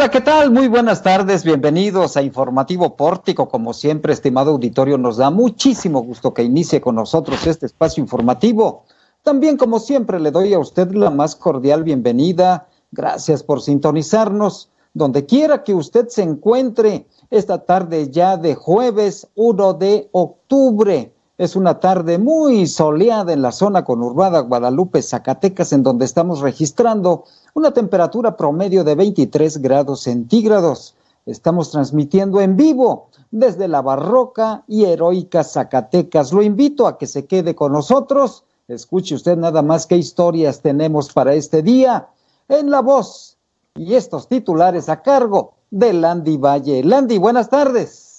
Hola, ¿qué tal? Muy buenas tardes, bienvenidos a Informativo Pórtico. Como siempre, estimado auditorio, nos da muchísimo gusto que inicie con nosotros este espacio informativo. También, como siempre, le doy a usted la más cordial bienvenida. Gracias por sintonizarnos donde quiera que usted se encuentre esta tarde ya de jueves 1 de octubre. Es una tarde muy soleada en la zona conurbada Guadalupe, Zacatecas, en donde estamos registrando una temperatura promedio de 23 grados centígrados. Estamos transmitiendo en vivo desde la barroca y heroica Zacatecas. Lo invito a que se quede con nosotros. Escuche usted nada más qué historias tenemos para este día en la voz y estos titulares a cargo de Landy Valle. Landy, buenas tardes.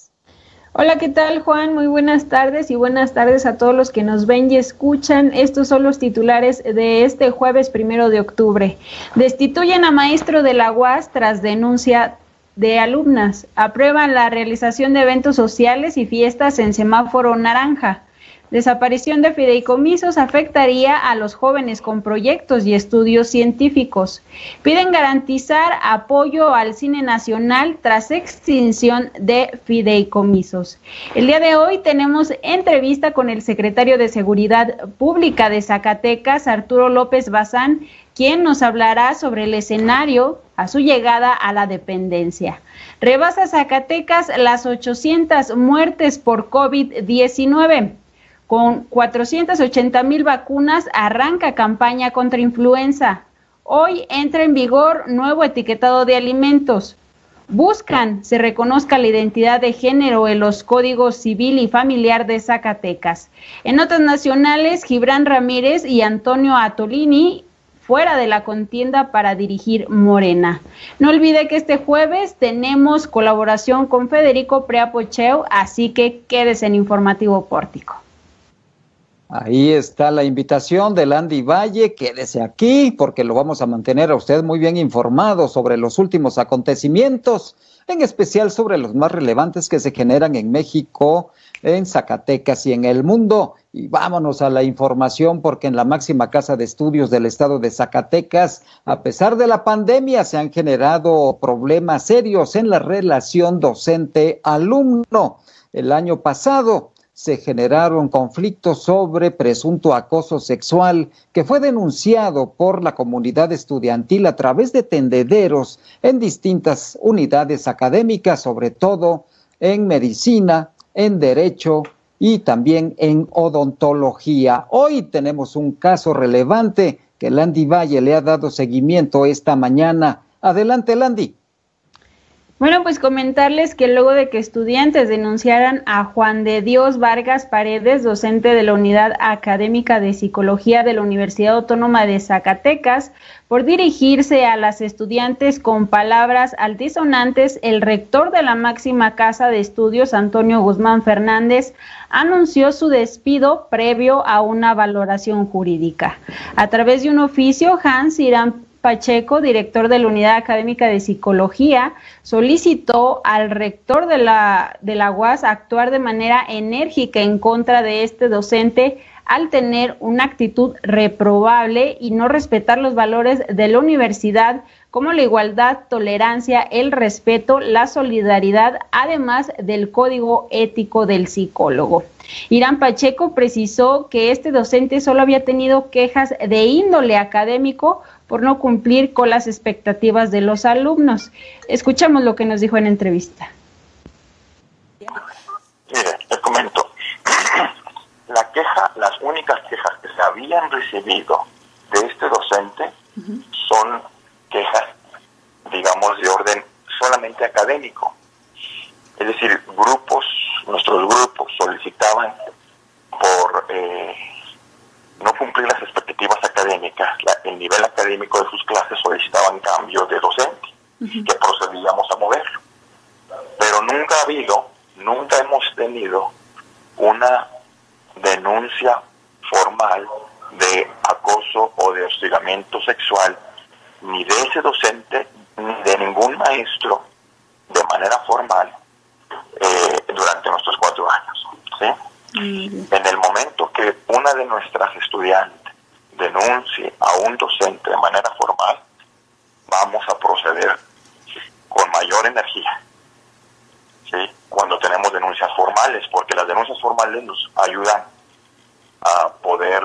Hola, ¿qué tal Juan? Muy buenas tardes y buenas tardes a todos los que nos ven y escuchan. Estos son los titulares de este jueves primero de octubre. Destituyen a maestro de la UAS tras denuncia de alumnas. Aprueban la realización de eventos sociales y fiestas en semáforo naranja. Desaparición de fideicomisos afectaría a los jóvenes con proyectos y estudios científicos. Piden garantizar apoyo al cine nacional tras extinción de fideicomisos. El día de hoy tenemos entrevista con el secretario de Seguridad Pública de Zacatecas, Arturo López Bazán, quien nos hablará sobre el escenario a su llegada a la dependencia. Rebasa Zacatecas las 800 muertes por COVID-19. Con 480 mil vacunas arranca campaña contra influenza. Hoy entra en vigor nuevo etiquetado de alimentos. Buscan se reconozca la identidad de género en los códigos civil y familiar de Zacatecas. En notas nacionales, Gibran Ramírez y Antonio Atolini fuera de la contienda para dirigir Morena. No olvide que este jueves tenemos colaboración con Federico Preapocheo, así que quédese en Informativo Pórtico. Ahí está la invitación de Landy Valle, quédese aquí porque lo vamos a mantener a usted muy bien informado sobre los últimos acontecimientos, en especial sobre los más relevantes que se generan en México, en Zacatecas y en el mundo. Y vámonos a la información porque en la máxima casa de estudios del estado de Zacatecas, a pesar de la pandemia, se han generado problemas serios en la relación docente-alumno. El año pasado, se generaron conflictos sobre presunto acoso sexual que fue denunciado por la comunidad estudiantil a través de tendederos en distintas unidades académicas, sobre todo en medicina, en derecho y también en odontología. Hoy tenemos un caso relevante que Landy Valle le ha dado seguimiento esta mañana. Adelante, Landy. Bueno, pues comentarles que luego de que estudiantes denunciaran a Juan de Dios Vargas Paredes, docente de la Unidad Académica de Psicología de la Universidad Autónoma de Zacatecas, por dirigirse a las estudiantes con palabras altisonantes, el rector de la máxima casa de estudios, Antonio Guzmán Fernández, anunció su despido previo a una valoración jurídica. A través de un oficio, Hans Irán Pacheco, director de la Unidad Académica de Psicología, solicitó al rector de la, de la UAS actuar de manera enérgica en contra de este docente al tener una actitud reprobable y no respetar los valores de la universidad como la igualdad, tolerancia, el respeto, la solidaridad, además del código ético del psicólogo. Irán Pacheco precisó que este docente solo había tenido quejas de índole académico por no cumplir con las expectativas de los alumnos. Escuchamos lo que nos dijo en entrevista. Mire, te comento. La queja, las únicas quejas que se habían recibido de este docente son quejas, digamos, de orden solamente académico. Es decir, grupos, nuestros grupos solicitaban por eh, no cumplir las expectativas académicas, el nivel académico de sus clases solicitaban cambio de docente, que procedíamos a moverlo. Pero nunca ha habido, nunca hemos tenido una denuncia formal de acoso o de hostigamiento sexual ni de ese docente ni de ningún maestro de manera formal eh, durante nuestros cuatro años. En el de nuestras estudiantes denuncie a un docente de manera formal, vamos a proceder menor energía. ¿sí? Cuando tenemos denuncias formales, porque las denuncias formales nos ayudan a poder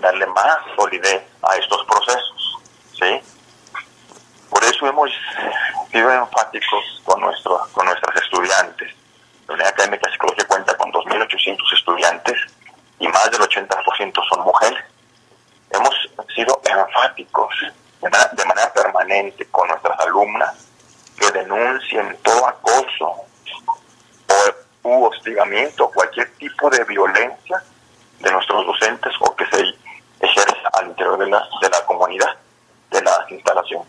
darle más solidez a estos procesos. ¿sí? Por eso hemos sido enfáticos con, nuestro, con nuestras estudiantes. La Unidad Académica de Psicología cuenta con 2.800 estudiantes y más del 80% son mujeres. Hemos sido enfáticos de manera permanente con nuestras alumnas que denuncien todo acoso o u hostigamiento, cualquier tipo de violencia de nuestros docentes o que se ejerza al interior de la, de la comunidad, de la instalación.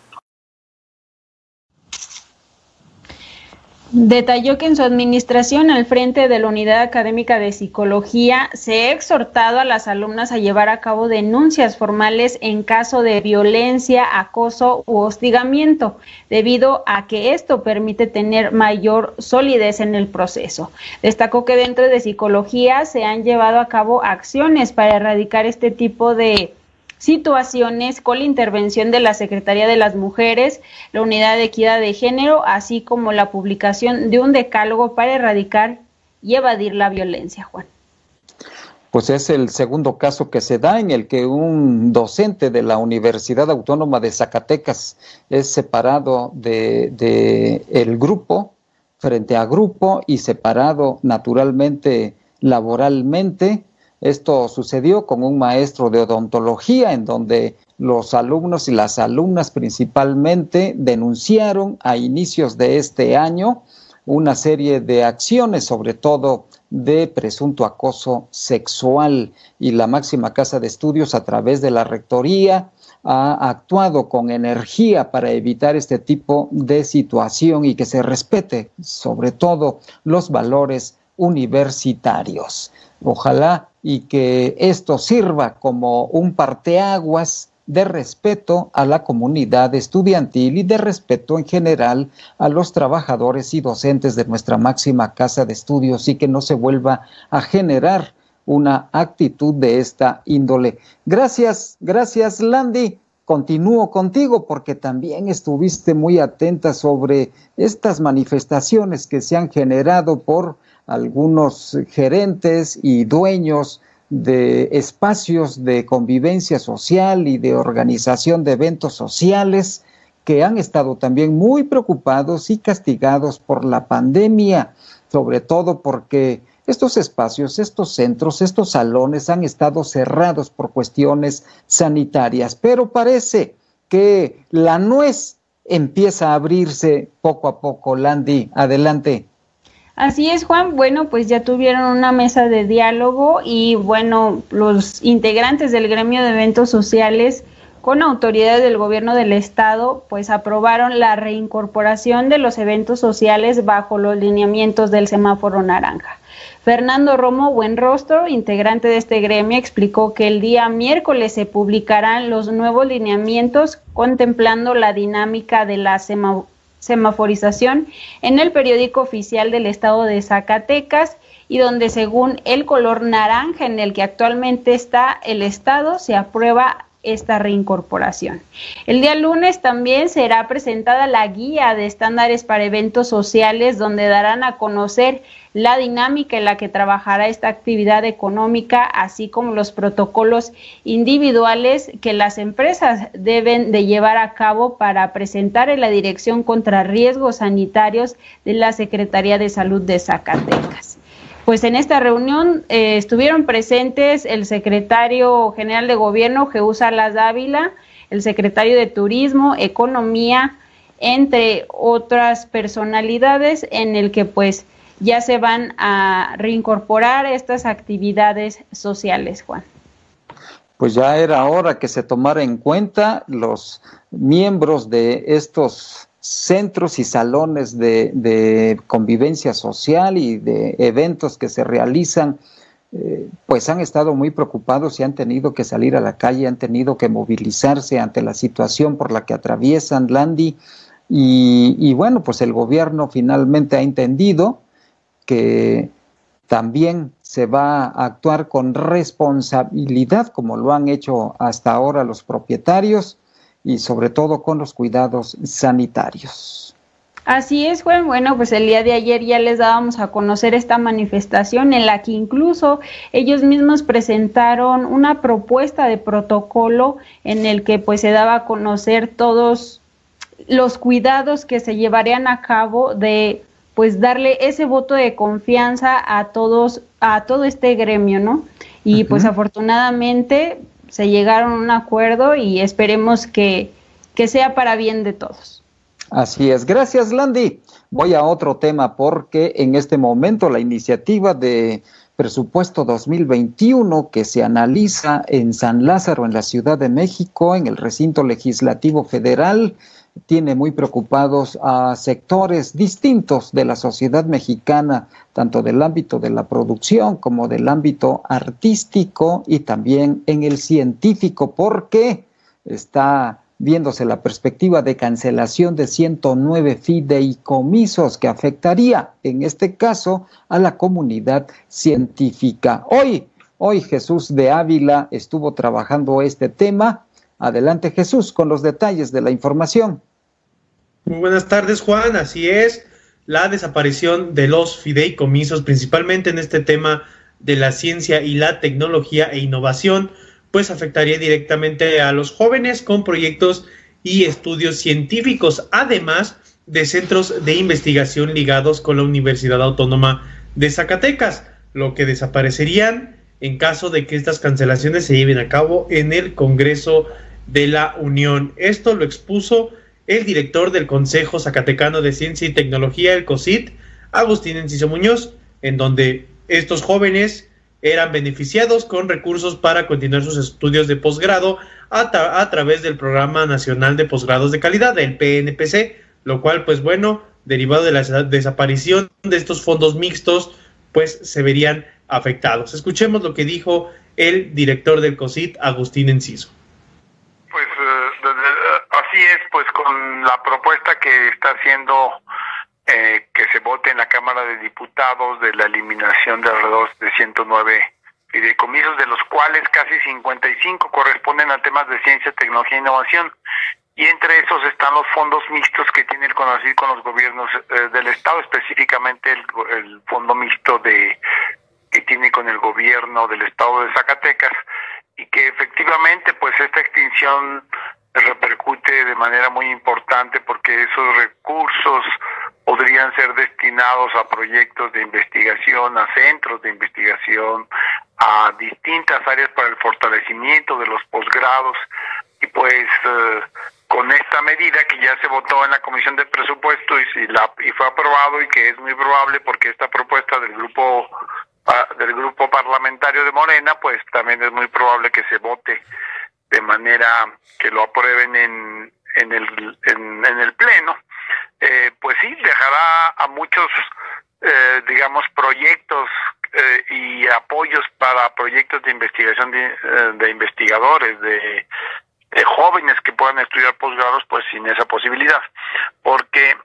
Detalló que en su administración al frente de la Unidad Académica de Psicología se ha exhortado a las alumnas a llevar a cabo denuncias formales en caso de violencia, acoso u hostigamiento, debido a que esto permite tener mayor solidez en el proceso. Destacó que dentro de psicología se han llevado a cabo acciones para erradicar este tipo de situaciones con la intervención de la Secretaría de las Mujeres, la Unidad de Equidad de Género, así como la publicación de un decálogo para erradicar y evadir la violencia, Juan. Pues es el segundo caso que se da en el que un docente de la Universidad Autónoma de Zacatecas es separado de, de el grupo frente a grupo y separado naturalmente laboralmente esto sucedió con un maestro de odontología en donde los alumnos y las alumnas principalmente denunciaron a inicios de este año una serie de acciones, sobre todo de presunto acoso sexual y la máxima casa de estudios a través de la rectoría ha actuado con energía para evitar este tipo de situación y que se respete sobre todo los valores universitarios. Ojalá y que esto sirva como un parteaguas de respeto a la comunidad estudiantil y de respeto en general a los trabajadores y docentes de nuestra máxima casa de estudios y que no se vuelva a generar una actitud de esta índole. Gracias, gracias Landy. Continúo contigo porque también estuviste muy atenta sobre estas manifestaciones que se han generado por algunos gerentes y dueños de espacios de convivencia social y de organización de eventos sociales que han estado también muy preocupados y castigados por la pandemia, sobre todo porque estos espacios, estos centros, estos salones han estado cerrados por cuestiones sanitarias, pero parece que la nuez empieza a abrirse poco a poco. Landy, adelante. Así es, Juan. Bueno, pues ya tuvieron una mesa de diálogo y bueno, los integrantes del gremio de eventos sociales con autoridades del gobierno del estado, pues aprobaron la reincorporación de los eventos sociales bajo los lineamientos del semáforo naranja. Fernando Romo Buenrostro, integrante de este gremio, explicó que el día miércoles se publicarán los nuevos lineamientos contemplando la dinámica de la semaforización en el periódico oficial del estado de Zacatecas y donde según el color naranja en el que actualmente está el estado se aprueba esta reincorporación. El día lunes también será presentada la guía de estándares para eventos sociales donde darán a conocer la dinámica en la que trabajará esta actividad económica, así como los protocolos individuales que las empresas deben de llevar a cabo para presentar en la Dirección contra Riesgos Sanitarios de la Secretaría de Salud de Zacatecas. Pues en esta reunión eh, estuvieron presentes el secretario general de gobierno, Jeusa Las Dávila, el secretario de Turismo, Economía, entre otras personalidades en el que pues ya se van a reincorporar estas actividades sociales, Juan. Pues ya era hora que se tomara en cuenta los miembros de estos centros y salones de, convivencia social y de eventos que se realizan, eh, pues han estado muy preocupados y han tenido que salir a la calle, han tenido que movilizarse ante la situación por la que atraviesan Landy. Y, y bueno, pues el gobierno finalmente ha entendido que también se va a actuar con responsabilidad, como lo han hecho hasta ahora los propietarios, y sobre todo con los cuidados sanitarios. Así es, Juan. Bueno, pues el día de ayer ya les dábamos a conocer esta manifestación en la que incluso ellos mismos presentaron una propuesta de protocolo en el que pues se daba a conocer todos los cuidados que se llevarían a cabo de pues darle ese voto de confianza a todos, a todo este gremio, ¿no? Y pues afortunadamente se llegaron a un acuerdo y esperemos que, que sea para bien de todos. Así es. Gracias, Landy. Voy a otro tema porque en este momento la iniciativa de presupuesto 2021 que se analiza en San Lázaro, en la Ciudad de México, en el recinto legislativo federal, tiene muy preocupados a sectores distintos de la sociedad mexicana, tanto del ámbito de la producción como del ámbito artístico y también en el científico, porque está viéndose la perspectiva de cancelación de 109 fideicomisos que afectaría, en este caso, a la comunidad científica. Hoy, hoy Jesús de Ávila estuvo trabajando este tema. Adelante Jesús con los detalles de la información. Muy buenas tardes Juan, así es, la desaparición de los fideicomisos, principalmente en este tema de la ciencia y la tecnología e innovación, pues afectaría directamente a los jóvenes con proyectos y estudios científicos, además de centros de investigación ligados con la Universidad Autónoma de Zacatecas, lo que desaparecerían en caso de que estas cancelaciones se lleven a cabo en el Congreso de la Unión. Esto lo expuso el director del Consejo Zacatecano de Ciencia y Tecnología, el COSIT, Agustín Enciso Muñoz, en donde estos jóvenes eran beneficiados con recursos para continuar sus estudios de posgrado a, través del Programa Nacional de Posgrados de Calidad, el PNPC, lo cual, pues bueno, derivado de la desaparición de estos fondos mixtos, pues se verían afectados. Escuchemos lo que dijo el director del COSIT, Agustín Enciso. Pues eh, así es, pues con la propuesta que está haciendo eh, que se vote en la Cámara de Diputados de la eliminación de alrededor de 109 fideicomisos, de los cuales casi 55 corresponden a temas de ciencia, tecnología e innovación. Y entre esos están los fondos mixtos que tiene el CONACYT con los gobiernos eh, del Estado, específicamente el, el fondo mixto de que tiene con el gobierno del Estado de Zacatecas y que efectivamente pues esta extinción repercute de manera muy importante porque esos recursos podrían ser destinados a proyectos de investigación, a centros de investigación, a distintas áreas para el fortalecimiento de los posgrados. Y pues eh, con esta medida que ya se votó en la Comisión de Presupuesto y, la, y fue aprobado y que es muy probable porque esta propuesta del grupo del grupo parlamentario de Morena pues también es muy probable que se vote de manera que lo aprueben en, en, el, en el Pleno eh, pues sí, dejará a muchos, eh, digamos, proyectos eh, y apoyos para proyectos de investigación de, investigadores, de, jóvenes que puedan estudiar posgrados, pues sin esa posibilidad, porque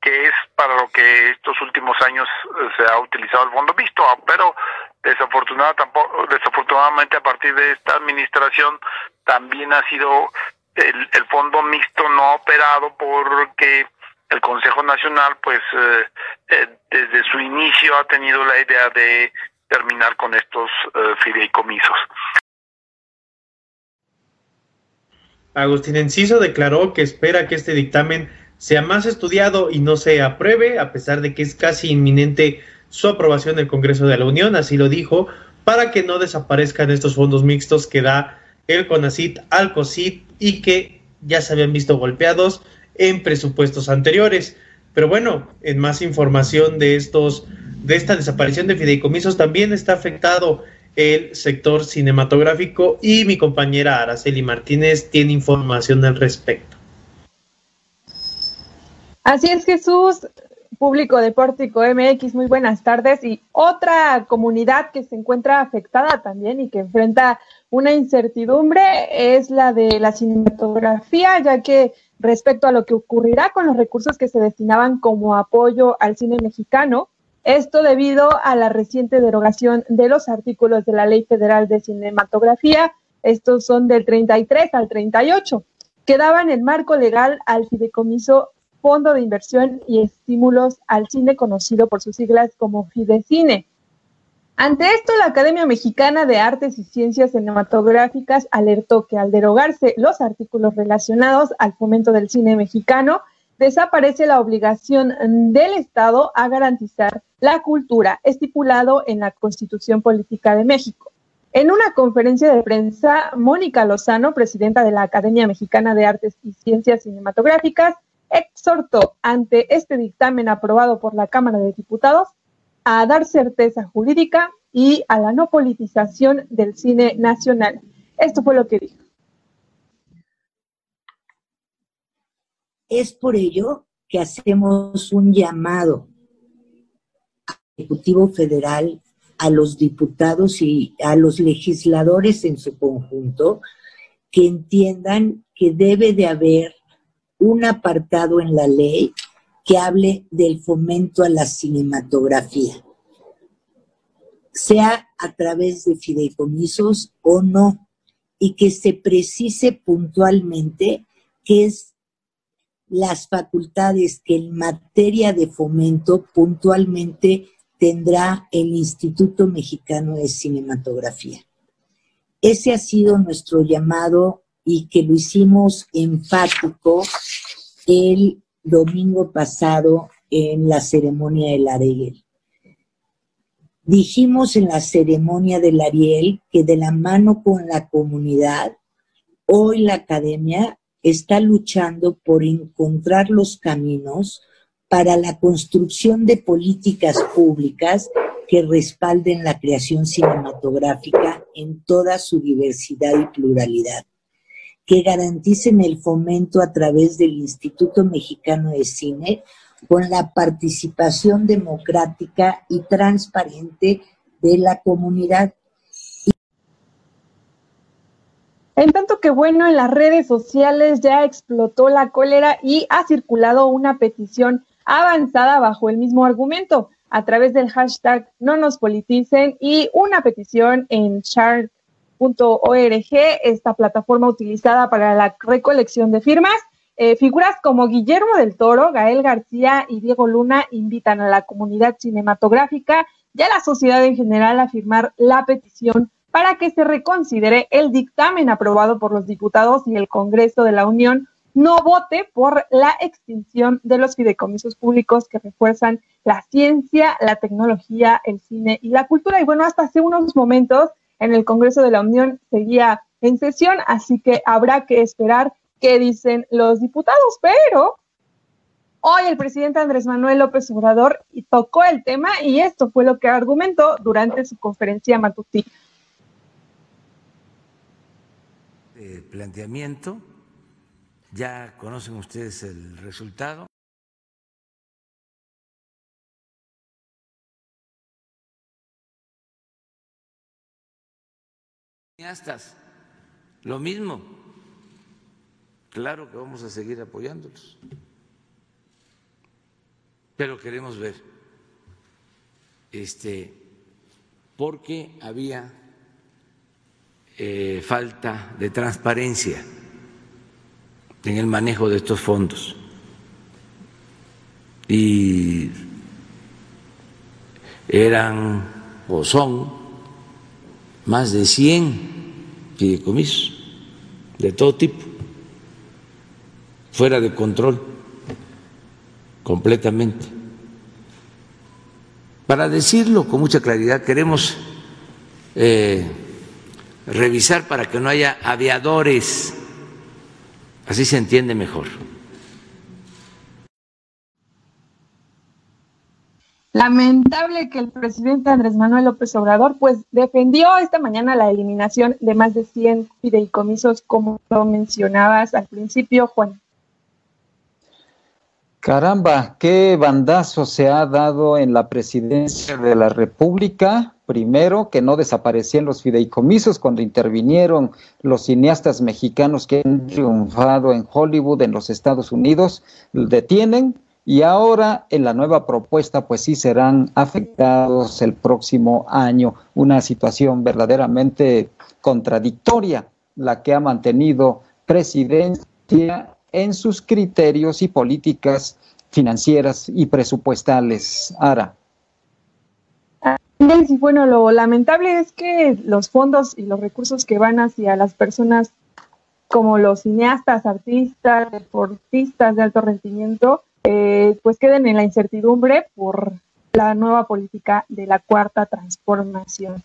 que es para lo que estos últimos años se ha utilizado el fondo visto, pero desafortunadamente, desafortunadamente a partir de esta administración también ha sido el, el fondo mixto no operado porque el Consejo Nacional, pues eh, eh, desde su inicio ha tenido la idea de terminar con estos eh, fideicomisos. Agustín Enciso declaró que espera que este dictamen sea más estudiado y no se apruebe, a pesar de que es casi inminente su aprobación en el Congreso de la Unión, así lo dijo, para que no desaparezcan estos fondos mixtos que da el CONACIT al COSIT y que ya se habían visto golpeados en presupuestos anteriores. Pero bueno, en más información de estos de esta desaparición de fideicomisos también está afectado el sector cinematográfico y mi compañera Araceli Martínez tiene información al respecto. Así es, Jesús, público deportivo MX, muy buenas tardes. Y otra comunidad que se encuentra afectada también y que enfrenta una incertidumbre es la de la cinematografía, ya que respecto a lo que ocurrirá con los recursos que se destinaban como apoyo al cine mexicano, esto debido a la reciente derogación de los artículos de la Ley Federal de Cinematografía, estos son del 33 al 38, que daban el marco legal al fideicomiso Fondo de Inversión y Estímulos al Cine, conocido por sus siglas como Fidecine. Ante esto, la Academia Mexicana de Artes y Ciencias Cinematográficas alertó que al derogarse los artículos relacionados al fomento del cine mexicano, desaparece la obligación del Estado a garantizar la cultura estipulado en la Constitución Política de México. En una conferencia de prensa, Mónica Lozano, presidenta de la Academia Mexicana de Artes y Ciencias Cinematográficas, exhortó ante este dictamen aprobado por la Cámara de Diputados a dar certeza jurídica y a la no politización del cine nacional. Esto fue lo que dijo. Es por ello que hacemos un llamado al Ejecutivo Federal a los diputados y a los legisladores en su conjunto que entiendan que debe de haber un apartado en la ley que hable del fomento a la cinematografía, sea a través de fideicomisos o no, y que se precise puntualmente qué es las facultades que en materia de fomento puntualmente tendrá el Instituto Mexicano de Cinematografía. Ese ha sido nuestro llamado y que lo hicimos enfático el domingo pasado en la ceremonia del Ariel. Dijimos en la ceremonia del Ariel que de la mano con la comunidad, hoy la academia está luchando por encontrar los caminos para la construcción de políticas públicas que respalden la creación cinematográfica en toda su diversidad y pluralidad, que garanticen el fomento a través del Instituto Mexicano de Cine con la participación democrática y transparente de la comunidad. En tanto que bueno, en las redes sociales ya explotó la cólera y ha circulado una petición avanzada bajo el mismo argumento a través del hashtag no nos politicen y una petición en esta plataforma utilizada para la recolección de firmas. Eh, figuras como Guillermo del Toro, Gael García y Diego Luna invitan a la comunidad cinematográfica y a la sociedad en general a firmar la petición para que se reconsidere el dictamen aprobado por los diputados y el Congreso de la Unión no vote por la extinción de los fideicomisos públicos que refuerzan la ciencia, la tecnología, el cine y la cultura. Y bueno, hasta hace unos momentos en el Congreso de la Unión seguía en sesión, así que habrá que esperar qué dicen los diputados, pero hoy el presidente Andrés Manuel López Obrador tocó el tema y esto fue lo que argumentó durante su conferencia matutina. planteamiento. Ya conocen ustedes el resultado. Lo mismo. Claro que vamos a seguir apoyándolos. Pero queremos ver este porque había eh, falta de transparencia en el manejo de estos fondos. Y eran o son más de 100 fideicomisos de todo tipo, fuera de control completamente. Para decirlo con mucha claridad, queremos eh, revisar para que no haya aviadores. Así se entiende mejor. Lamentable que el presidente Andrés Manuel López Obrador pues defendió esta mañana la eliminación de más de 100 fideicomisos como lo mencionabas al principio, Juan. Caramba, qué bandazo se ha dado en la presidencia de la República. Primero, que no desaparecían los fideicomisos cuando intervinieron los cineastas mexicanos que han triunfado en Hollywood, en los Estados Unidos, detienen y ahora en la nueva propuesta pues sí serán afectados el próximo año. Una situación verdaderamente contradictoria la que ha mantenido presidencia en sus criterios y políticas financieras y presupuestales. Ara. Y bueno, lo lamentable es que los fondos y los recursos que van hacia las personas como los cineastas, artistas, deportistas de alto rendimiento, eh, pues queden en la incertidumbre por la nueva política de la cuarta transformación.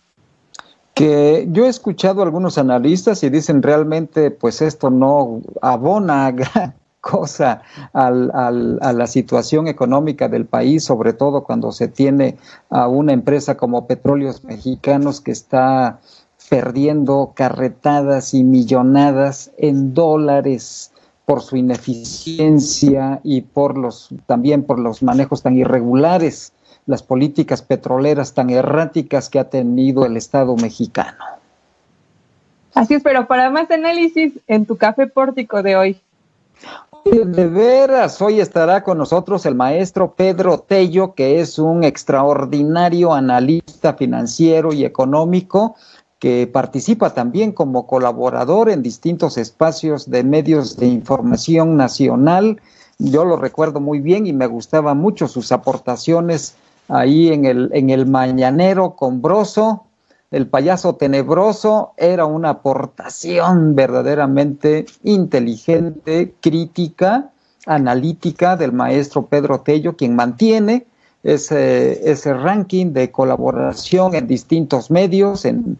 Que yo he escuchado algunos analistas y dicen realmente pues esto no abona gran cosa al, a la situación económica del país, sobre todo cuando se tiene a una empresa como Petróleos Mexicanos que está perdiendo carretadas y millonadas en dólares por su ineficiencia y por los también por los manejos tan irregulares, las políticas petroleras tan erráticas que ha tenido el Estado mexicano. Así es, pero para más análisis en tu café pórtico de hoy. De veras, hoy estará con nosotros el maestro Pedro Tello, que es un extraordinario analista financiero y económico que participa también como colaborador en distintos espacios de medios de información nacional. Yo lo recuerdo muy bien y me gustaban mucho sus aportaciones ahí en el, en el Mañanero con Broso. El payaso tenebroso era una aportación verdaderamente inteligente, crítica, analítica del maestro Pedro Tello, quien mantiene ese, ese ranking de colaboración en distintos medios, en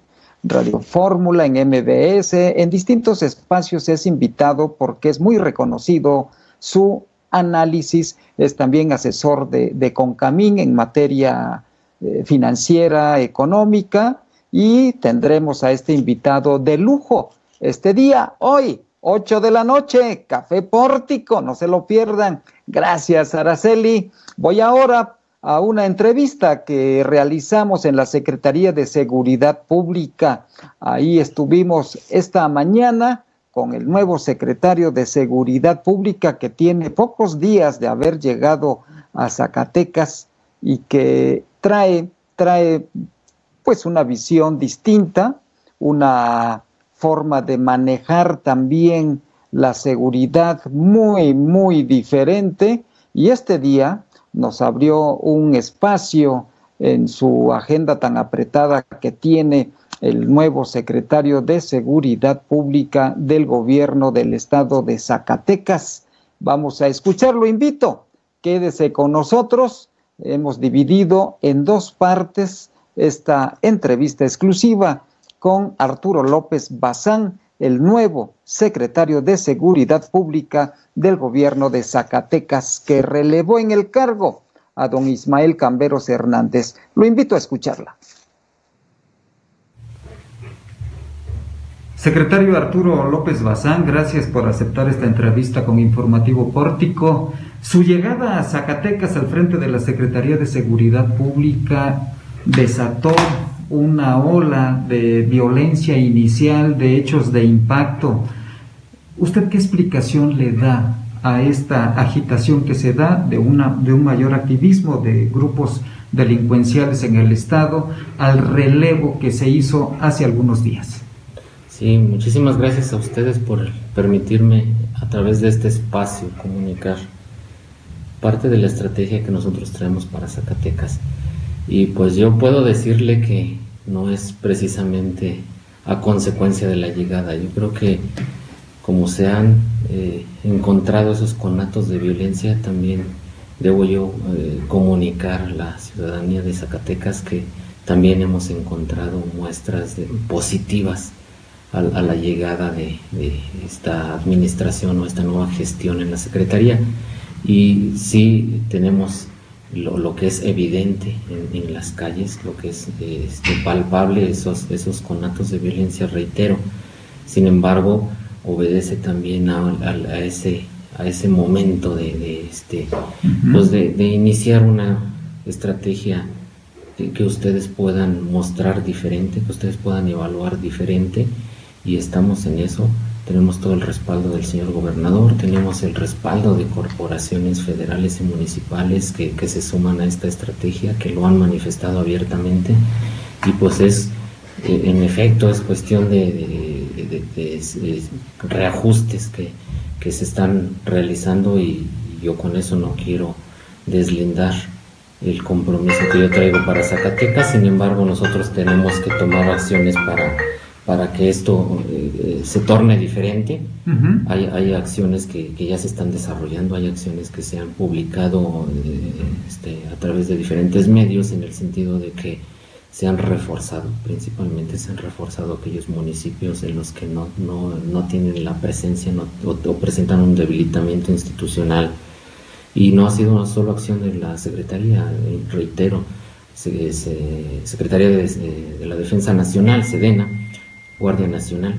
Radio Fórmula, en MBS, en distintos espacios es invitado porque es muy reconocido su análisis, es también asesor de, de Concamín en materia eh, financiera, económica, y tendremos a este invitado de lujo este día, hoy, 8 de la noche, Café Pórtico, no se lo pierdan. Gracias, Araceli. Voy ahora a una entrevista que realizamos en la Secretaría de Seguridad Pública. Ahí estuvimos esta mañana con el nuevo secretario de Seguridad Pública que tiene pocos días de haber llegado a Zacatecas y que trae, trae pues una visión distinta, una forma de manejar también la seguridad muy, muy diferente. Y este día nos abrió un espacio en su agenda tan apretada que tiene el nuevo secretario de Seguridad Pública del gobierno del estado de Zacatecas. Vamos a escucharlo, invito. Quédese con nosotros. Hemos dividido en dos partes esta entrevista exclusiva con Arturo López Bazán, el nuevo secretario de Seguridad Pública del gobierno de Zacatecas, que relevó en el cargo a don Ismael Camberos Hernández. Lo invito a escucharla. Secretario Arturo López Bazán, gracias por aceptar esta entrevista con Informativo Pórtico. Su llegada a Zacatecas al frente de la Secretaría de Seguridad Pública desató una ola de violencia inicial, de hechos de impacto. ¿Usted qué explicación le da a esta agitación que se da de, una, de un mayor activismo de grupos delincuenciales en el Estado al relevo que se hizo hace algunos días? Sí, muchísimas gracias a ustedes por permitirme a través de este espacio comunicar parte de la estrategia que nosotros traemos para Zacatecas. Y pues yo puedo decirle que no es precisamente a consecuencia de la llegada. Yo creo que como se han eh, encontrado esos conatos de violencia, también debo yo eh, comunicar a la ciudadanía de Zacatecas que también hemos encontrado muestras positivas a, la llegada de, esta administración o esta nueva gestión en la Secretaría. Y sí tenemos lo, que es evidente en, las calles, lo que es este, palpable, esos, esos conatos de violencia, reitero. Sin embargo, obedece también a, ese, a ese momento de, este, pues de, iniciar una estrategia que, que, ustedes puedan mostrar diferente, que ustedes puedan evaluar diferente y estamos en eso tenemos todo el respaldo del señor gobernador, tenemos el respaldo de corporaciones federales y municipales que, se suman a esta estrategia, que lo han manifestado abiertamente. Y pues es, eh, en efecto, es cuestión de, reajustes que, que se están realizando y yo con eso no quiero deslindar el compromiso que yo traigo para Zacatecas, sin embargo nosotros tenemos que tomar acciones para, para que esto eh, se torne diferente. hay, hay, acciones que, que, ya se están desarrollando, hay acciones que se han publicado eh, este, a través de diferentes medios en el sentido de que se han reforzado, principalmente se han reforzado aquellos municipios en los que no, no, no tienen la presencia o, o presentan un debilitamiento institucional y no ha sido una solo acción de la Secretaría, eh, reitero, Secretaría de, la Defensa Nacional, SEDENA, Guardia Nacional,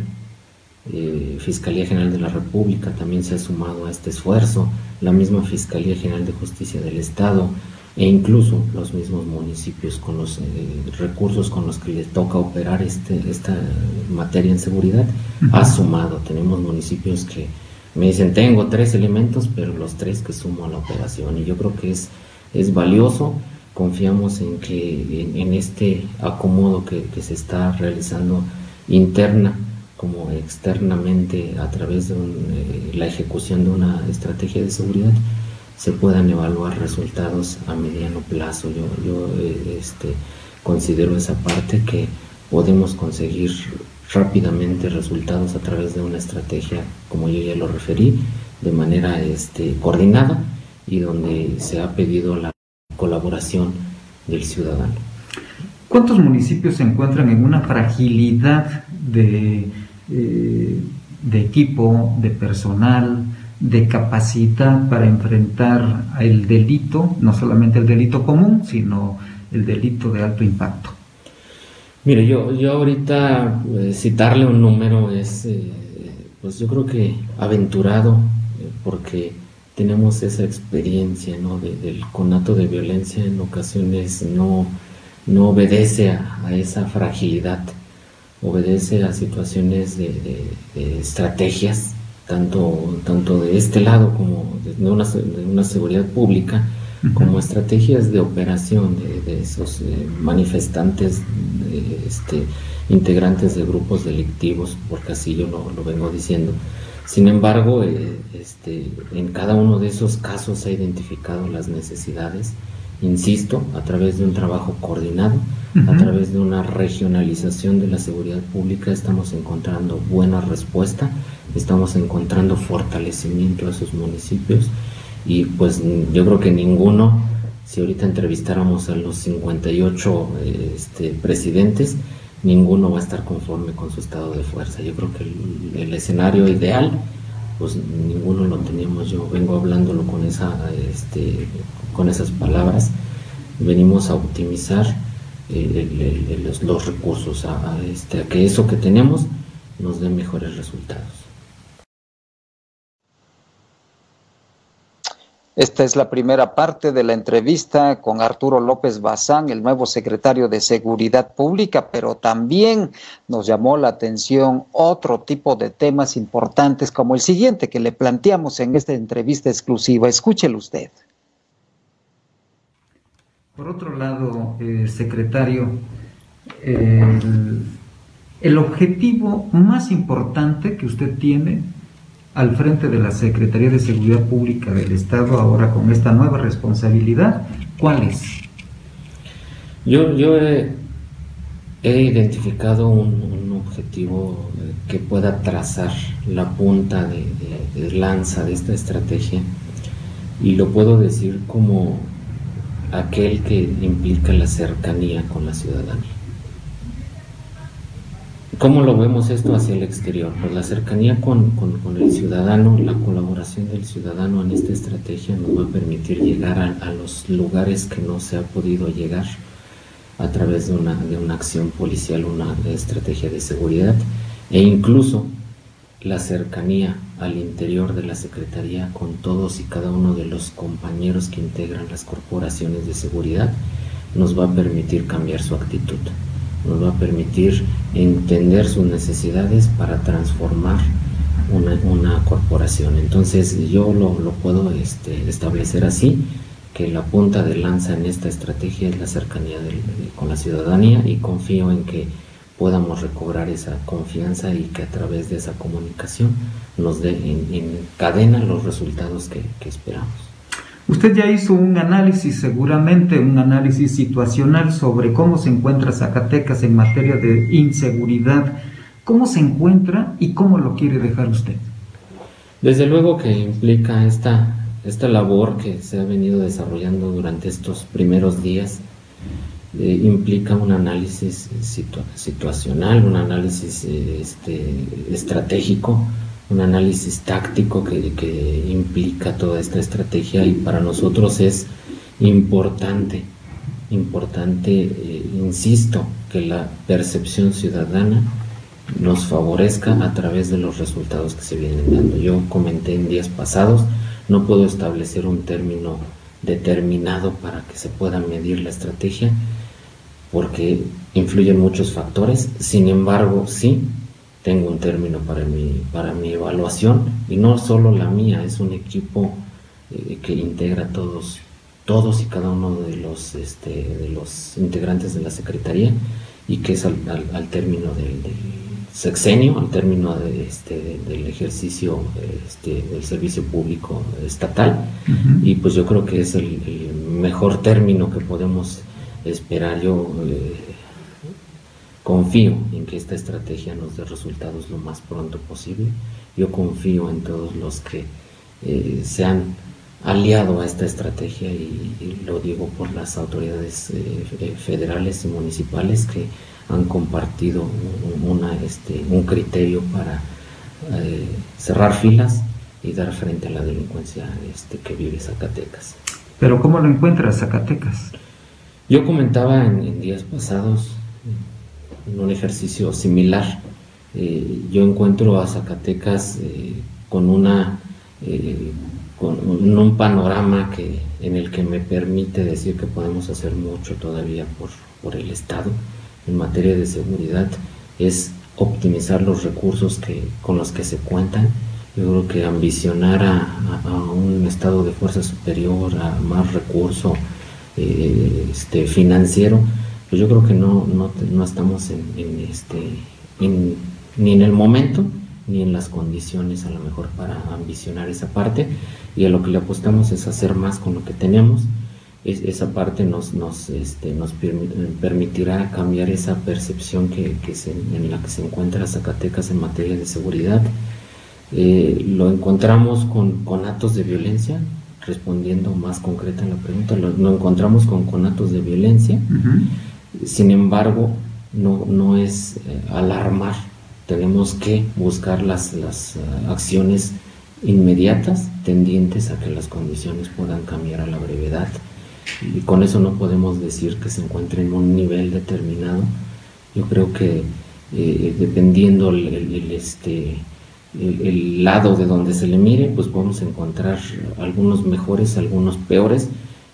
eh, Fiscalía General de la República también se ha sumado a este esfuerzo, la misma Fiscalía General de Justicia del Estado e incluso los mismos municipios con los eh, recursos con los que les toca operar este, esta materia en seguridad, ha sumado. Tenemos municipios que me dicen, tengo tres elementos, pero los tres que sumo a la operación. Y yo creo que es, es valioso. Confiamos en que en, este acomodo que, se está realizando interna como externamente a través de eh, la ejecución de una estrategia de seguridad se puedan evaluar resultados a mediano plazo. Yo, yo eh, este, considero esa parte que podemos conseguir rápidamente resultados a través de una estrategia, como yo ya lo referí, de manera este, coordinada y donde se ha pedido la colaboración del ciudadano. ¿Cuántos municipios se encuentran en una fragilidad de, eh, de equipo, de personal, de capacidad para enfrentar el delito, no solamente el delito común, sino el delito de alto impacto? Mire, yo, yo ahorita eh, citarle un número es, eh, pues yo creo que aventurado, porque tenemos esa experiencia, ¿no? del conato de violencia en ocasiones no, no obedece a, esa fragilidad, obedece a situaciones de, estrategias, tanto, tanto de este lado como de una, de una seguridad pública, como estrategias de operación de, esos eh, manifestantes, este, integrantes de grupos delictivos, porque así yo lo, lo vengo diciendo. Sin embargo, eh, este, en cada uno de esos casos se ha identificado las necesidades, insisto, a través de un trabajo coordinado, a través de una regionalización de la seguridad pública, estamos encontrando buena respuesta, estamos encontrando fortalecimiento a esos municipios y pues yo creo que ninguno, si ahorita entrevistáramos a los 58 este, presidentes, ninguno va a estar conforme con su estado de fuerza. Yo creo que el, escenario ideal, pues ninguno lo teníamos. Yo vengo hablándolo con, esa, este, con esas palabras. Venimos a optimizar eh, los, recursos, a, este, a que eso que tenemos nos dé mejores resultados. Esta es la primera parte de la entrevista con Arturo López Bazán, el nuevo secretario de Seguridad Pública, pero también nos llamó la atención otro tipo de temas importantes como el siguiente que le planteamos en esta entrevista exclusiva. Escúchelo usted. Por otro lado, eh, secretario, el, objetivo más importante que usted tiene al frente de la Secretaría de Seguridad Pública del Estado ahora con esta nueva responsabilidad, ¿cuál es? Yo, yo he, identificado un, objetivo eh, que pueda trazar la punta de, de lanza de esta estrategia y lo puedo decir como aquel que implica la cercanía con la ciudadanía. ¿Cómo lo vemos esto hacia el exterior? Pues la cercanía con, el ciudadano, la colaboración del ciudadano en esta estrategia nos va a permitir llegar a, los lugares que no se ha podido llegar a través de una, de una acción policial, una estrategia de seguridad e incluso la cercanía al interior de la Secretaría con todos y cada uno de los compañeros que integran las corporaciones de seguridad nos va a permitir cambiar su actitud nos va a permitir entender sus necesidades para transformar una, corporación. Entonces yo lo, puedo este, establecer así, que la punta de lanza en esta estrategia es la cercanía con la ciudadanía y confío en que podamos recobrar esa confianza y que a través de esa comunicación nos dé en, cadena los resultados que, que esperamos. Usted ya hizo un análisis, seguramente un análisis situacional sobre cómo se encuentra Zacatecas en materia de inseguridad. ¿Cómo se encuentra y cómo lo quiere dejar usted? Desde luego que implica esta, esta labor que se ha venido desarrollando durante estos primeros días eh, implica un análisis situacional, un análisis eh, este, estratégico, un análisis táctico que, implica toda esta estrategia y para nosotros es importante, importante, eh, insisto, que la percepción ciudadana nos favorezca a través de los resultados que se vienen dando. Yo comenté en días pasados, no puedo establecer un término determinado para que se pueda medir la estrategia, porque influyen muchos factores, sin embargo, sí tengo un término para mi, para mi evaluación y no solo la mía, es un equipo eh, que integra todos, todos y cada uno de los, este, de los integrantes de la Secretaría y que es al, término del, sexenio, al término de, este, del ejercicio este, del servicio público estatal y pues yo creo que es el mejor término que podemos esperar. Yo eh, confío en que esta estrategia nos dé resultados lo más pronto posible. Yo confío en todos los que eh, se han aliado a esta estrategia y, lo digo por las autoridades eh, federales y municipales que han compartido una, este, un criterio para cerrar filas y dar frente a la delincuencia este, que vive Zacatecas. Pero ¿cómo lo encuentra Zacatecas? Yo comentaba en, días pasados, en un ejercicio similar, eh, yo encuentro a Zacatecas eh, con una eh, con un panorama que, en el que me permite decir que podemos hacer mucho todavía por, por el Estado en materia de seguridad, es optimizar los recursos que, con los que se cuentan. Yo creo que ambicionar a, un estado de fuerza superior, a más recursos, eh, este, financiero, pues yo creo que no, no, estamos en, este, ni en el momento ni en las condiciones a lo mejor para ambicionar esa parte y a lo que le apostamos es hacer más con lo que tenemos. Esa parte nos, nos, este, nos permitirá cambiar esa percepción que, en la que se encuentra Zacatecas en materia de seguridad. Eh, lo encontramos con, con actos de violencia, respondiendo más concreta en la pregunta, lo, encontramos con conatos de violencia, sin embargo, no, no es eh, alarmar, tenemos que buscar las, las eh, acciones inmediatas tendientes a que las condiciones puedan cambiar a la brevedad y con eso no podemos decir que se encuentre en un nivel determinado. Yo creo que eh, dependiendo el, este, el, lado de donde se le mire, pues podemos encontrar algunos mejores, algunos peores.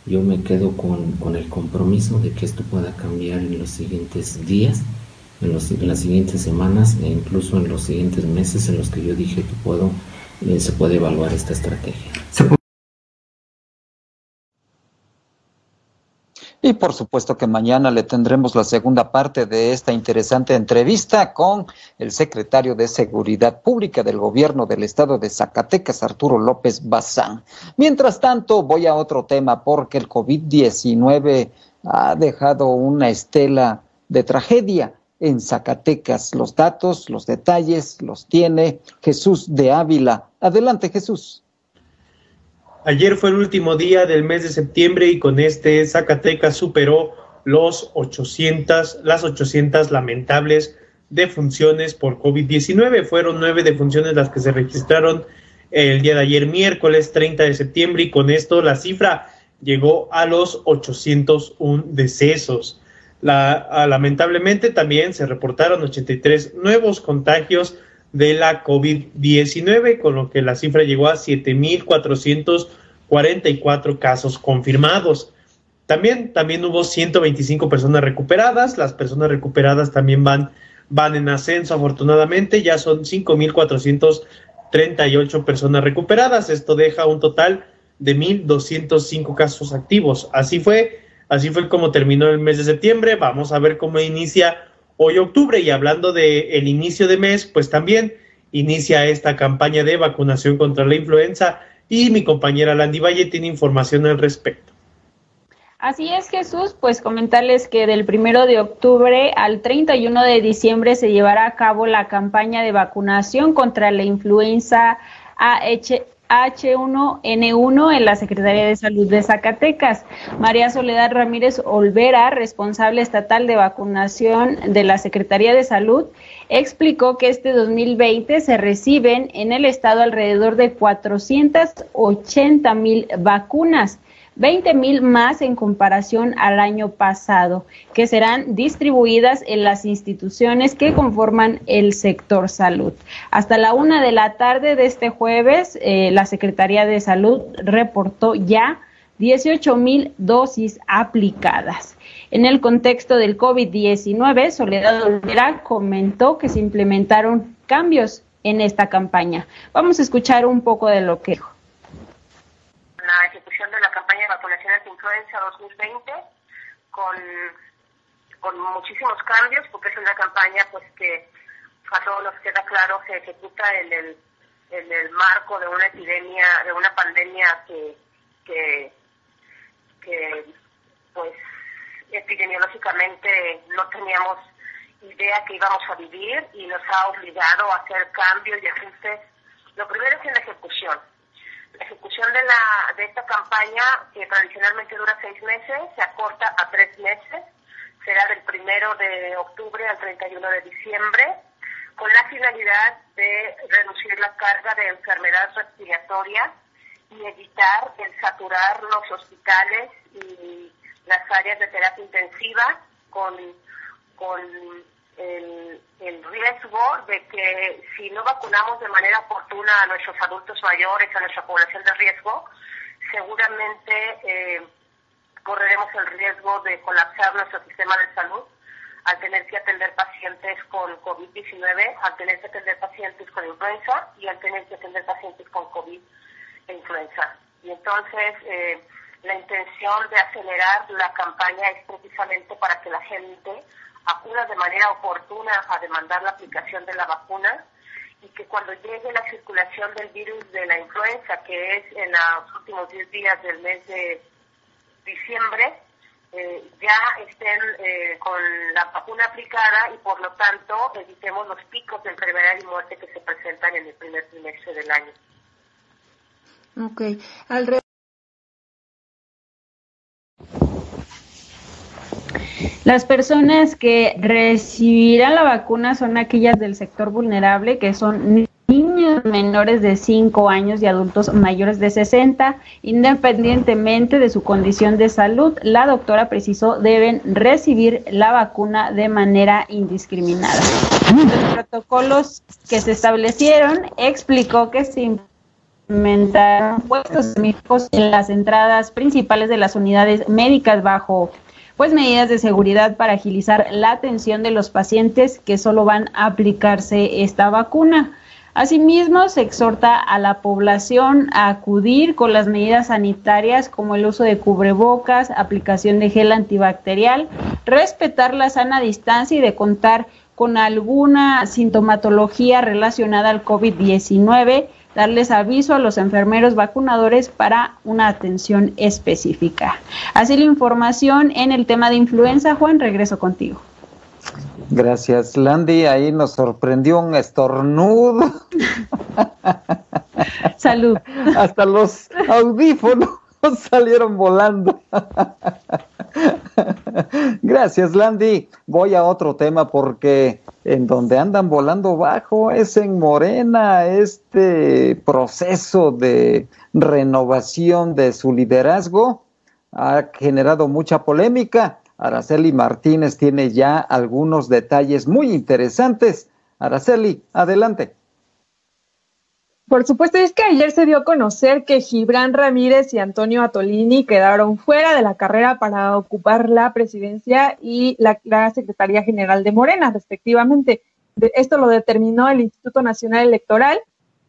Yo me quedo con, con el compromiso de que esto pueda cambiar en los siguientes días, en, los, en las siguientes semanas e incluso en los siguientes meses en los que yo dije que puedo, eh, se puede evaluar esta estrategia. Y por supuesto que mañana le tendremos la segunda parte de esta interesante entrevista con el secretario de Seguridad Pública del Gobierno del Estado de Zacatecas, Arturo López Bazán. Mientras tanto, voy a otro tema porque el COVID-19 ha dejado una estela de tragedia en Zacatecas. Los datos, los detalles los tiene Jesús de Ávila. Adelante, Jesús. Ayer fue el último día del mes de septiembre y con este Zacatecas superó los 800, las 800 lamentables defunciones por COVID-19. Fueron nueve defunciones las que se registraron el día de ayer, miércoles 30 de septiembre, y con esto la cifra llegó a los 801 decesos. La, lamentablemente también se reportaron 83 nuevos contagios de la COVID-19, con lo que la cifra llegó a 7.444 casos confirmados. También, también hubo 125 personas recuperadas, las personas recuperadas también van, van en ascenso afortunadamente, ya son 5.438 personas recuperadas, esto deja un total de 1.205 casos activos. Así fue, así fue como terminó el mes de septiembre, vamos a ver cómo inicia hoy octubre. Y hablando de el inicio de mes, pues también inicia esta campaña de vacunación contra la influenza y mi compañera Landy Valle tiene información al respecto. Así es, Jesús, pues comentarles que del primero de octubre al 31 de diciembre se llevará a cabo la campaña de vacunación contra la influenza AH, H1N1 en la Secretaría de Salud de Zacatecas. María Soledad Ramírez Olvera, responsable estatal de vacunación de la Secretaría de Salud, explicó que este 2020 se reciben en el estado alrededor de 480 mil vacunas 20 mil más en comparación al año pasado, que serán distribuidas en las instituciones que conforman el sector salud. Hasta la una de la tarde de este jueves, eh, la Secretaría de Salud reportó ya 18 mil dosis aplicadas. En el contexto del COVID-19, Soledad Olvera comentó que se implementaron cambios en esta campaña. Vamos a escuchar un poco de lo que dijo ejecución de la campaña de vacunación anti-influenza 2020 con, con muchísimos cambios, porque es una campaña pues que a todos nos queda claro se ejecuta en el, en el marco de una epidemia, de una pandemia que, que, pues epidemiológicamente no teníamos idea que íbamos a vivir y nos ha obligado a hacer cambios y ajustes. Lo primero es en la ejecución ejecución de, la, de esta campaña, que tradicionalmente dura seis meses, se acorta a tres meses. Será del primero de octubre al 31 de diciembre, con la finalidad de reducir la carga de enfermedad respiratoria y evitar el saturar los hospitales y las áreas de terapia intensiva con el, riesgo de que si no vacunamos de manera oportuna a nuestros adultos mayores, a nuestra población de riesgo, seguramente eh, correremos el riesgo de colapsar nuestro sistema de salud al tener que atender pacientes con COVID-19, al tener que atender pacientes con influenza y al tener que atender pacientes con COVID e influenza. Y entonces, eh, la intención de acelerar la campaña es precisamente para que la gente acuda de manera oportuna a demandar la aplicación de la vacuna y que cuando llegue la circulación del virus de la influenza, que es en los últimos 10 días del mes de diciembre, eh, ya estén eh, con la vacuna aplicada y por lo tanto evitemos los picos de enfermedad y muerte que se presentan en el primer trimestre del año. Ok. Las personas que recibirán la vacuna son aquellas del sector vulnerable, que son niños menores de 5 años y adultos mayores de 60, independientemente de su condición de salud. La doctora precisó deben recibir la vacuna de manera indiscriminada. Los protocolos que se establecieron explicó que se implementaron puestos en las entradas principales de las unidades médicas bajo pues medidas de seguridad para agilizar la atención de los pacientes que solo van a aplicarse esta vacuna. Asimismo, se exhorta a la población a acudir con las medidas sanitarias como el uso de cubrebocas, aplicación de gel antibacterial, respetar la sana distancia y de contar con alguna sintomatología relacionada al COVID-19 darles aviso a los enfermeros vacunadores para una atención específica. Así la información en el tema de influenza. Juan, regreso contigo. Gracias, Landy. Ahí nos sorprendió un estornudo. Salud. Hasta los audífonos salieron volando. Gracias, Landy. Voy a otro tema porque en donde andan volando bajo es en Morena este proceso de renovación de su liderazgo. Ha generado mucha polémica. Araceli Martínez tiene ya algunos detalles muy interesantes. Araceli, adelante. Por supuesto, es que ayer se dio a conocer que Gibran Ramírez y Antonio Atolini quedaron fuera de la carrera para ocupar la presidencia y la, Secretaría General de Morena, respectivamente. esto lo determinó el Instituto Nacional Electoral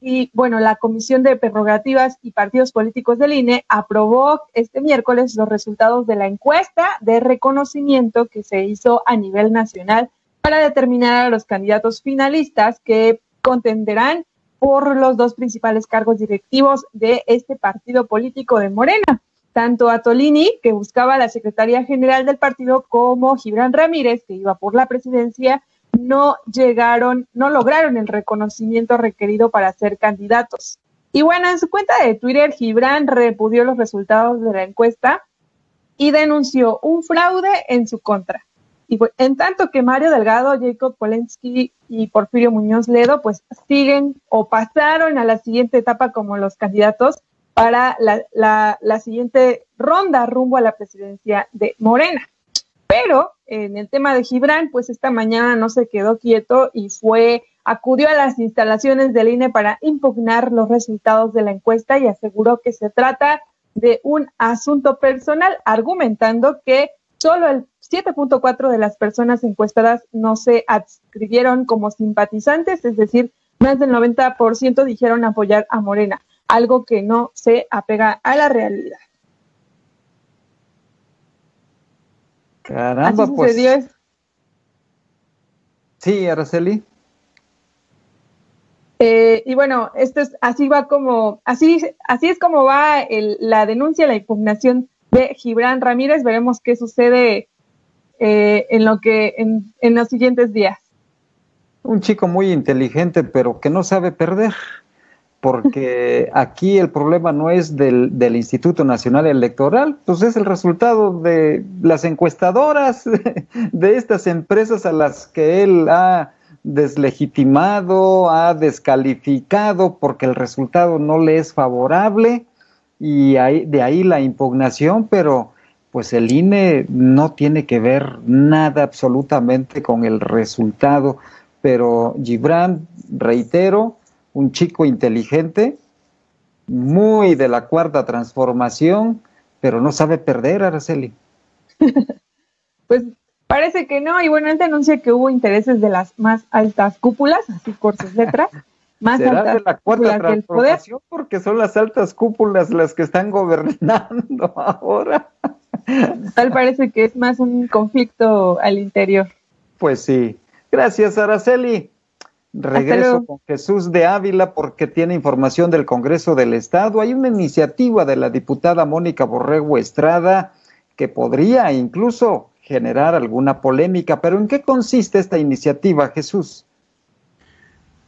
y, bueno, la Comisión de Prerrogativas y Partidos Políticos del INE aprobó este miércoles los resultados de la encuesta de reconocimiento que se hizo a nivel nacional para determinar a los candidatos finalistas que contenderán por los dos principales cargos directivos de este partido político de Morena. Tanto a Tolini, que buscaba la Secretaría General del partido, como Gibran Ramírez, que iba por la presidencia, no llegaron, no lograron el reconocimiento requerido para ser candidatos. Y bueno, en su cuenta de Twitter, Gibran repudió los resultados de la encuesta y denunció un fraude en su contra. Y en tanto que Mario Delgado, Jacob Polensky y Porfirio Muñoz Ledo, pues siguen o pasaron a la siguiente etapa como los candidatos para la, la siguiente ronda rumbo a la presidencia de Morena. Pero en el tema de Gibran, pues esta mañana no se quedó quieto y fue, acudió a las instalaciones del INE para impugnar los resultados de la encuesta y aseguró que se trata de un asunto personal, argumentando que solo el 7.4 de las personas encuestadas no se adscribieron como simpatizantes, es decir, más del 90% dijeron apoyar a Morena, algo que no se apega a la realidad. Caramba, pues. Sí, Araceli. Eh, y bueno, esto es así va como así así es como va la denuncia, la impugnación de Gibran Ramírez. Veremos qué sucede eh, en lo que en, en los siguientes días. Un chico muy inteligente, pero que no sabe perder porque aquí el problema no es del, del, Instituto Nacional Electoral, pues es el resultado de las encuestadoras, de estas empresas a las que él ha deslegitimado, ha descalificado porque el resultado no le es favorable y de ahí la impugnación, pero pues el INE no tiene que ver nada absolutamente con el resultado, pero Gibran, reitero, un chico inteligente, muy de la cuarta transformación, pero no sabe perder, Araceli. pues parece que no, y bueno, él denuncia que hubo intereses de las más altas cúpulas, así por sus letras, más altas de la cuarta transformación, porque son las altas cúpulas las que están gobernando ahora. Tal parece que es más un conflicto al interior. Pues sí. Gracias, Araceli. Regreso con Jesús de Ávila porque tiene información del Congreso del Estado. Hay una iniciativa de la diputada Mónica Borrego Estrada que podría incluso generar alguna polémica, pero ¿en qué consiste esta iniciativa, Jesús?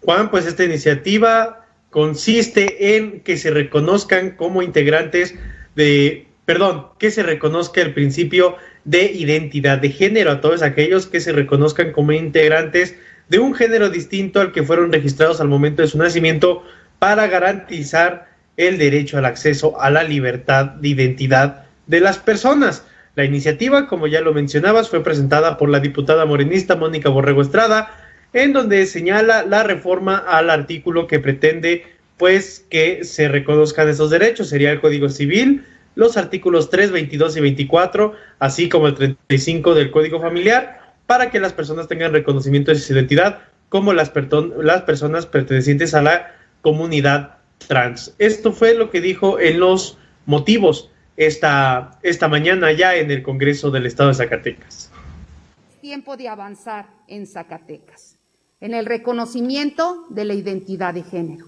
Juan, pues esta iniciativa consiste en que se reconozcan como integrantes de, perdón, que se reconozca el principio de identidad de género a todos aquellos que se reconozcan como integrantes de un género distinto al que fueron registrados al momento de su nacimiento para garantizar el derecho al acceso a la libertad de identidad de las personas. La iniciativa, como ya lo mencionabas, fue presentada por la diputada morenista Mónica Borrego Estrada, en donde señala la reforma al artículo que pretende pues que se reconozcan esos derechos. Sería el Código Civil, los artículos 3, 22 y 24, así como el 35 del Código Familiar, para que las personas tengan reconocimiento de su identidad como las, personas pertenecientes a la comunidad trans. Esto fue lo que dijo en los motivos esta, esta mañana ya en el Congreso del Estado de Zacatecas. Tiempo de avanzar en Zacatecas, en el reconocimiento de la identidad de género.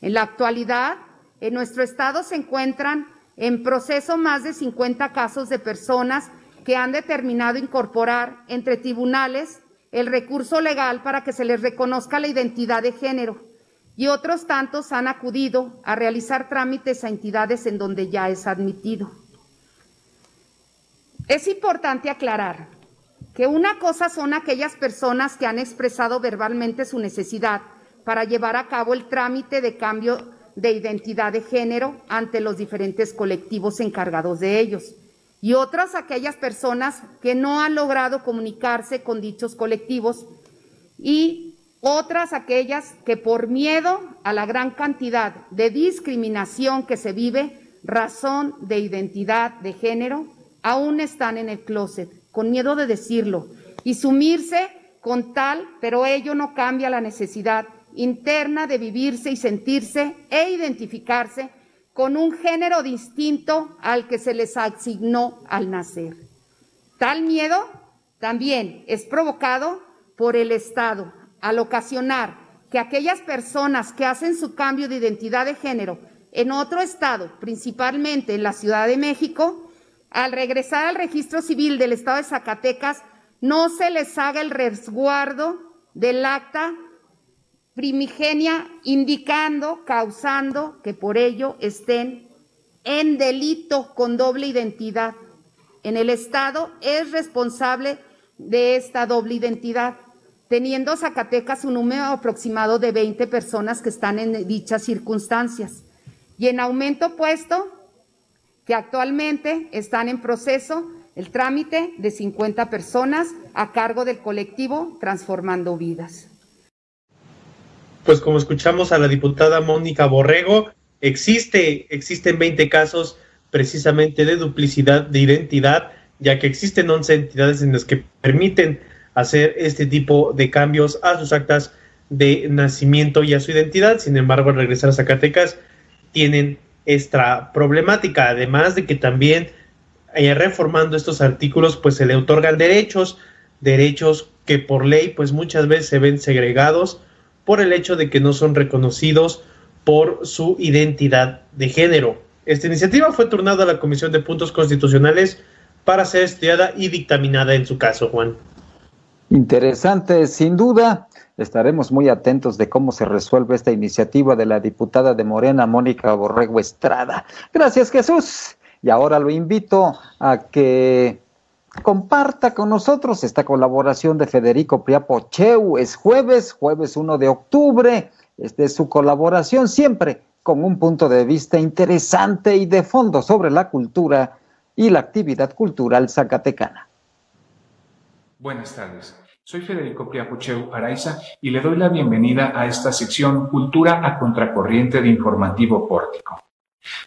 En la actualidad, en nuestro estado se encuentran en proceso más de 50 casos de personas que han determinado incorporar entre tribunales el recurso legal para que se les reconozca la identidad de género y otros tantos han acudido a realizar trámites a entidades en donde ya es admitido. Es importante aclarar que una cosa son aquellas personas que han expresado verbalmente su necesidad para llevar a cabo el trámite de cambio de identidad de género ante los diferentes colectivos encargados de ellos. Y otras aquellas personas que no han logrado comunicarse con dichos colectivos y otras aquellas que por miedo a la gran cantidad de discriminación que se vive, razón de identidad de género, aún están en el closet, con miedo de decirlo y sumirse con tal, pero ello no cambia la necesidad interna de vivirse y sentirse e identificarse con un género distinto al que se les asignó al nacer. Tal miedo también es provocado por el Estado al ocasionar que aquellas personas que hacen su cambio de identidad de género en otro estado, principalmente en la Ciudad de México, al regresar al registro civil del estado de Zacatecas, no se les haga el resguardo del acta primigenia indicando, causando que por ello estén en delito con doble identidad. En el Estado es responsable de esta doble identidad, teniendo Zacatecas un número aproximado de 20 personas que están en dichas circunstancias. Y en aumento puesto que actualmente están en proceso el trámite de 50 personas a cargo del colectivo Transformando Vidas. Pues como escuchamos a la diputada Mónica Borrego, existe, existen 20 casos precisamente de duplicidad de identidad, ya que existen 11 entidades en las que permiten hacer este tipo de cambios a sus actas de nacimiento y a su identidad. Sin embargo, al regresar a Zacatecas, tienen esta problemática, además de que también eh, reformando estos artículos, pues se le otorgan derechos, derechos que por ley, pues muchas veces se ven segregados por el hecho de que no son reconocidos por su identidad de género. Esta iniciativa fue turnada a la Comisión de Puntos Constitucionales para ser estudiada y dictaminada en su caso, Juan. Interesante, sin duda. Estaremos muy atentos de cómo se resuelve esta iniciativa de la diputada de Morena, Mónica Borrego Estrada. Gracias, Jesús. Y ahora lo invito a que comparta con nosotros esta colaboración de Federico Priapo Cheu. Es jueves, jueves 1 de octubre. Esta es su colaboración siempre con un punto de vista interesante y de fondo sobre la cultura y la actividad cultural zacatecana. Buenas tardes. Soy Federico Priapucheu Araiza y le doy la bienvenida a esta sección Cultura a Contracorriente de Informativo Pórtico.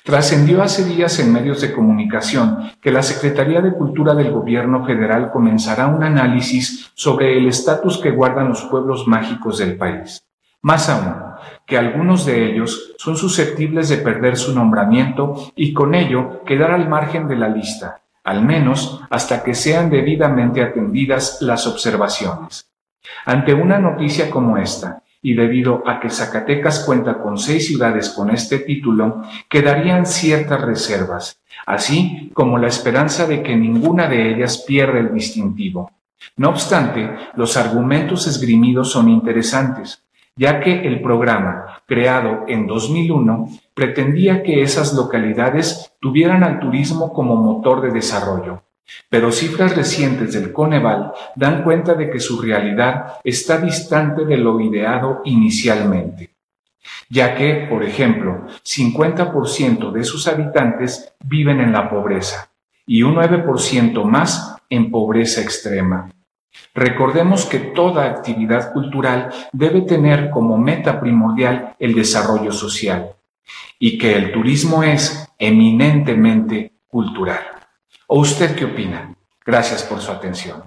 Trascendió hace días en medios de comunicación que la Secretaría de Cultura del Gobierno Federal comenzará un análisis sobre el estatus que guardan los pueblos mágicos del país. Más aún, que algunos de ellos son susceptibles de perder su nombramiento y con ello quedar al margen de la lista, al menos hasta que sean debidamente atendidas las observaciones. Ante una noticia como esta, y debido a que Zacatecas cuenta con seis ciudades con este título, quedarían ciertas reservas, así como la esperanza de que ninguna de ellas pierda el distintivo. No obstante, los argumentos esgrimidos son interesantes, ya que el programa, creado en 2001, pretendía que esas localidades tuvieran al turismo como motor de desarrollo. Pero cifras recientes del Coneval dan cuenta de que su realidad está distante de lo ideado inicialmente, ya que, por ejemplo, 50% de sus habitantes viven en la pobreza y un 9% más en pobreza extrema. Recordemos que toda actividad cultural debe tener como meta primordial el desarrollo social y que el turismo es eminentemente cultural. ¿O usted qué opina? Gracias por su atención.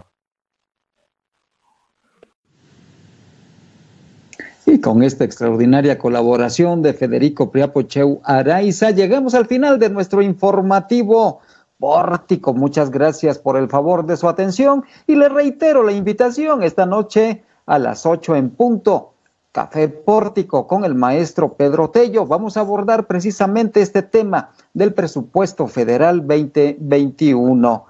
Y con esta extraordinaria colaboración de Federico Priapocheu Araiza, llegamos al final de nuestro informativo Pórtico. Muchas gracias por el favor de su atención y le reitero la invitación esta noche a las 8 en punto. Café Pórtico con el maestro Pedro Tello. Vamos a abordar precisamente este tema del presupuesto federal 2021.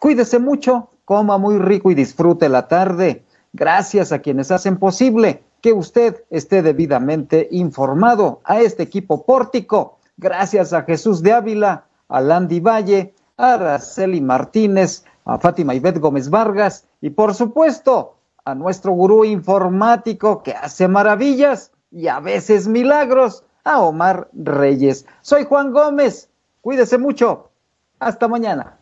Cuídese mucho, coma muy rico y disfrute la tarde. Gracias a quienes hacen posible que usted esté debidamente informado a este equipo Pórtico. Gracias a Jesús de Ávila a Landy Valle, a Araceli Martínez, a Fátima Ivette Gómez Vargas y por supuesto a nuestro gurú informático que hace maravillas y a veces milagros, a Omar Reyes. Soy Juan Gómez, cuídese mucho, hasta mañana.